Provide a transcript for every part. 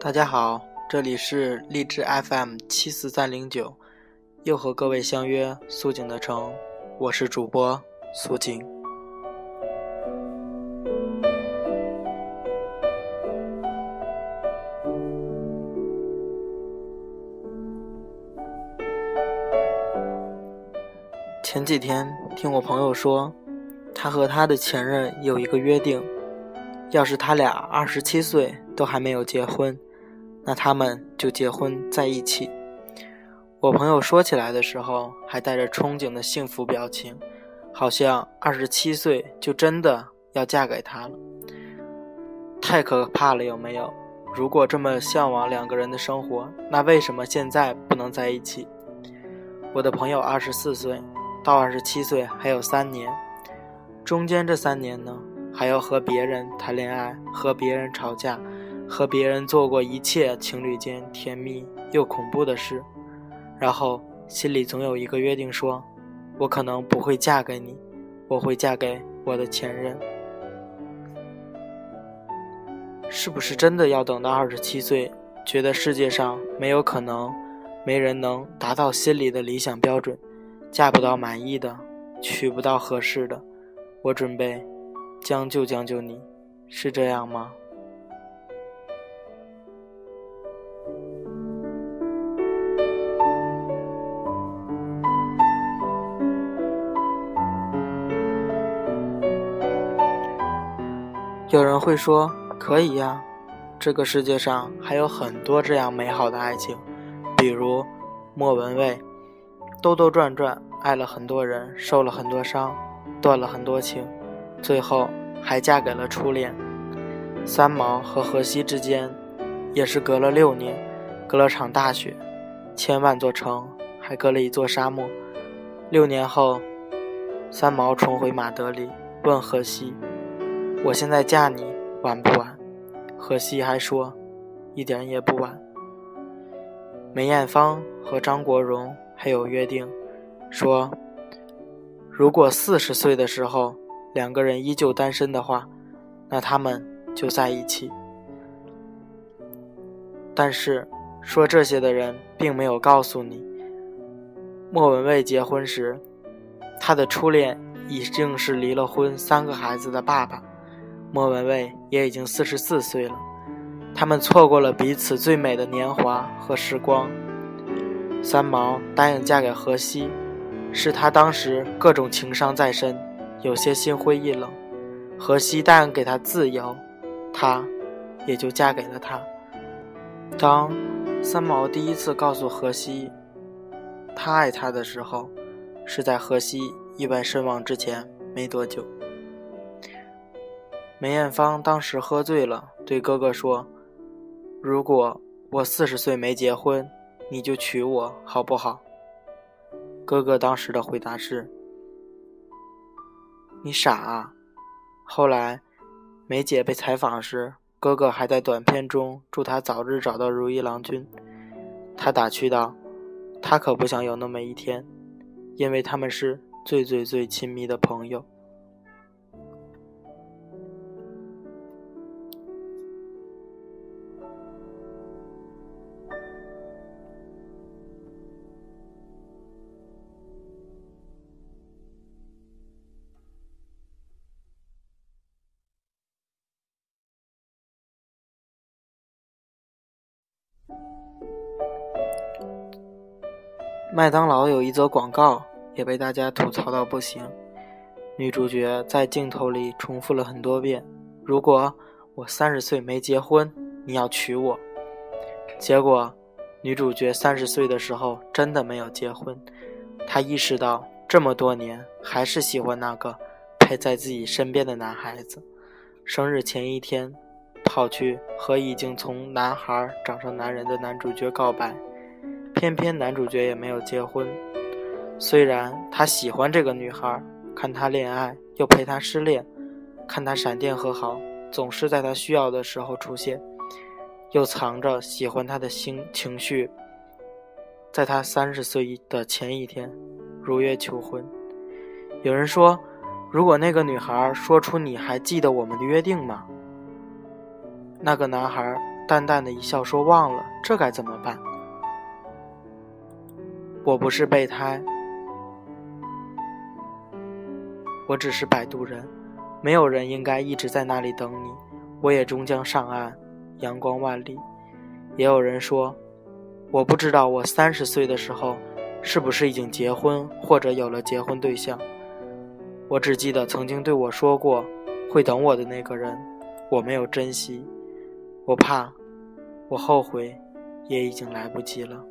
大家好，这里是励志 FM 七四三零九，又和各位相约苏锦的城，我是主播苏锦。前几天听我朋友说，他和他的前任有一个约定，要是他俩二十七岁都还没有结婚。那他们就结婚在一起。我朋友说起来的时候，还带着憧憬的幸福表情，好像二十七岁就真的要嫁给他了。太可怕了，有没有？如果这么向往两个人的生活，那为什么现在不能在一起？我的朋友二十四岁，到二十七岁还有三年，中间这三年呢，还要和别人谈恋爱，和别人吵架。和别人做过一切情侣间甜蜜又恐怖的事，然后心里总有一个约定，说：“我可能不会嫁给你，我会嫁给我的前任。”是不是真的要等到二十七岁，觉得世界上没有可能，没人能达到心里的理想标准，嫁不到满意的，娶不到合适的，我准备将就将就你，是这样吗？有人会说：“可以呀，这个世界上还有很多这样美好的爱情，比如莫文蔚，兜兜转转爱了很多人，受了很多伤，断了很多情，最后还嫁给了初恋。三毛和荷西之间，也是隔了六年，隔了场大雪，千万座城，还隔了一座沙漠。六年后，三毛重回马德里，问荷西。”我现在嫁你晚不晚？荷西还说，一点也不晚。梅艳芳和张国荣还有约定，说如果四十岁的时候两个人依旧单身的话，那他们就在一起。但是说这些的人并没有告诉你，莫文蔚结婚时，她的初恋已经是离了婚、三个孩子的爸爸。莫文蔚也已经四十四岁了，他们错过了彼此最美的年华和时光。三毛答应嫁给荷西，是他当时各种情伤在身，有些心灰意冷。荷西答应给他自由，他也就嫁给了他。当三毛第一次告诉荷西他爱她的时候，是在荷西意外身亡之前没多久。梅艳芳当时喝醉了，对哥哥说：“如果我四十岁没结婚，你就娶我好不好？”哥哥当时的回答是：“你傻啊！”后来，梅姐被采访时，哥哥还在短片中祝她早日找到如意郎君。他打趣道：“他可不想有那么一天，因为他们是最最最亲密的朋友。”麦当劳有一则广告也被大家吐槽到不行。女主角在镜头里重复了很多遍：“如果我三十岁没结婚，你要娶我。”结果，女主角三十岁的时候真的没有结婚。她意识到这么多年还是喜欢那个陪在自己身边的男孩子。生日前一天，跑去和已经从男孩长成男人的男主角告白。偏偏男主角也没有结婚，虽然他喜欢这个女孩，看她恋爱又陪她失恋，看她闪电和好，总是在她需要的时候出现，又藏着喜欢她的心情绪，在他三十岁的前一天，如约求婚。有人说，如果那个女孩说出“你还记得我们的约定吗？”那个男孩淡淡的一笑，说：“忘了，这该怎么办？我不是备胎，我只是摆渡人，没有人应该一直在那里等你。我也终将上岸，阳光万里。”也有人说：“我不知道我三十岁的时候是不是已经结婚，或者有了结婚对象。我只记得曾经对我说过会等我的那个人，我没有珍惜。我怕，我后悔，也已经来不及了。”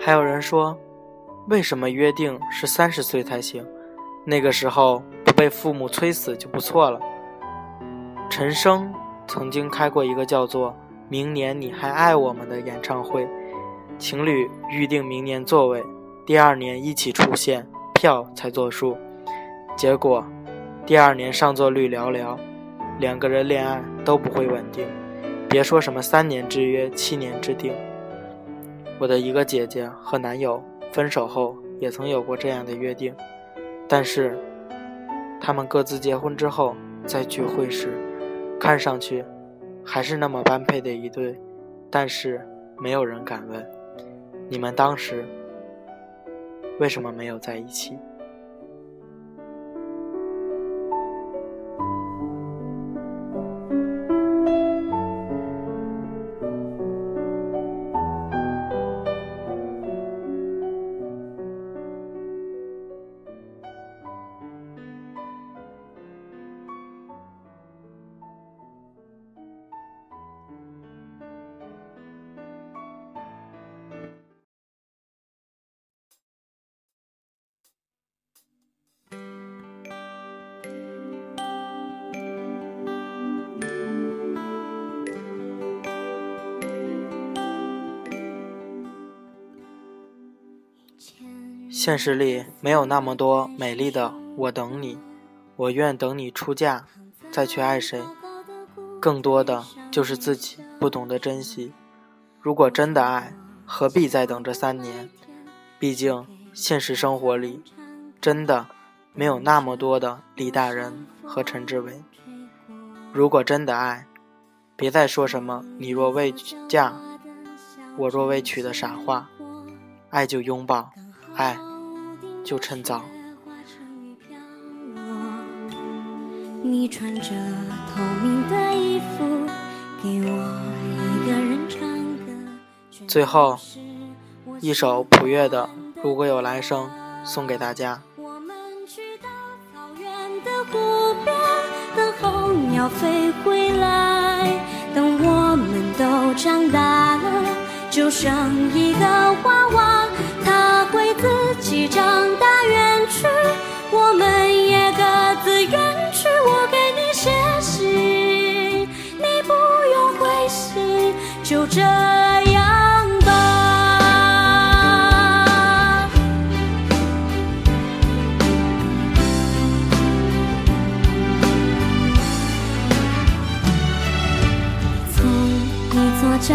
还有人说。为什么约定是三十岁才行？那个时候不被父母催死就不错了。陈升曾经开过一个叫做“明年你还爱我们”的演唱会，情侣预定明年座位，第二年一起出现，票才作数。结果，第二年上座率寥寥，两个人恋爱都不会稳定，别说什么三年之约、七年之定。我的一个姐姐和男友。分手后也曾有过这样的约定，但是他们各自结婚之后再聚会时，看上去还是那么般配的一对，但是没有人敢问，你们当时为什么没有在一起？现实里没有那么多美丽的我等你，我愿等你出嫁，再去爱谁。更多的就是自己不懂得珍惜。如果真的爱，何必再等这三年？毕竟现实生活里，真的没有那么多的李大人和陈志伟。如果真的爱，别再说什么“你若未嫁，我若未娶”的傻话。爱就拥抱，爱。就趁早。你穿着透明的衣服，给我一个人唱歌。最后一首普乐的《如果有来生》送给大家。我们去到草原的湖边，等候鸟飞回来。等我们都长大了，就剩一个娃娃。为自己长大远去，我们也各自远去。我给你写信，你不用回信，就这样吧。从你左脚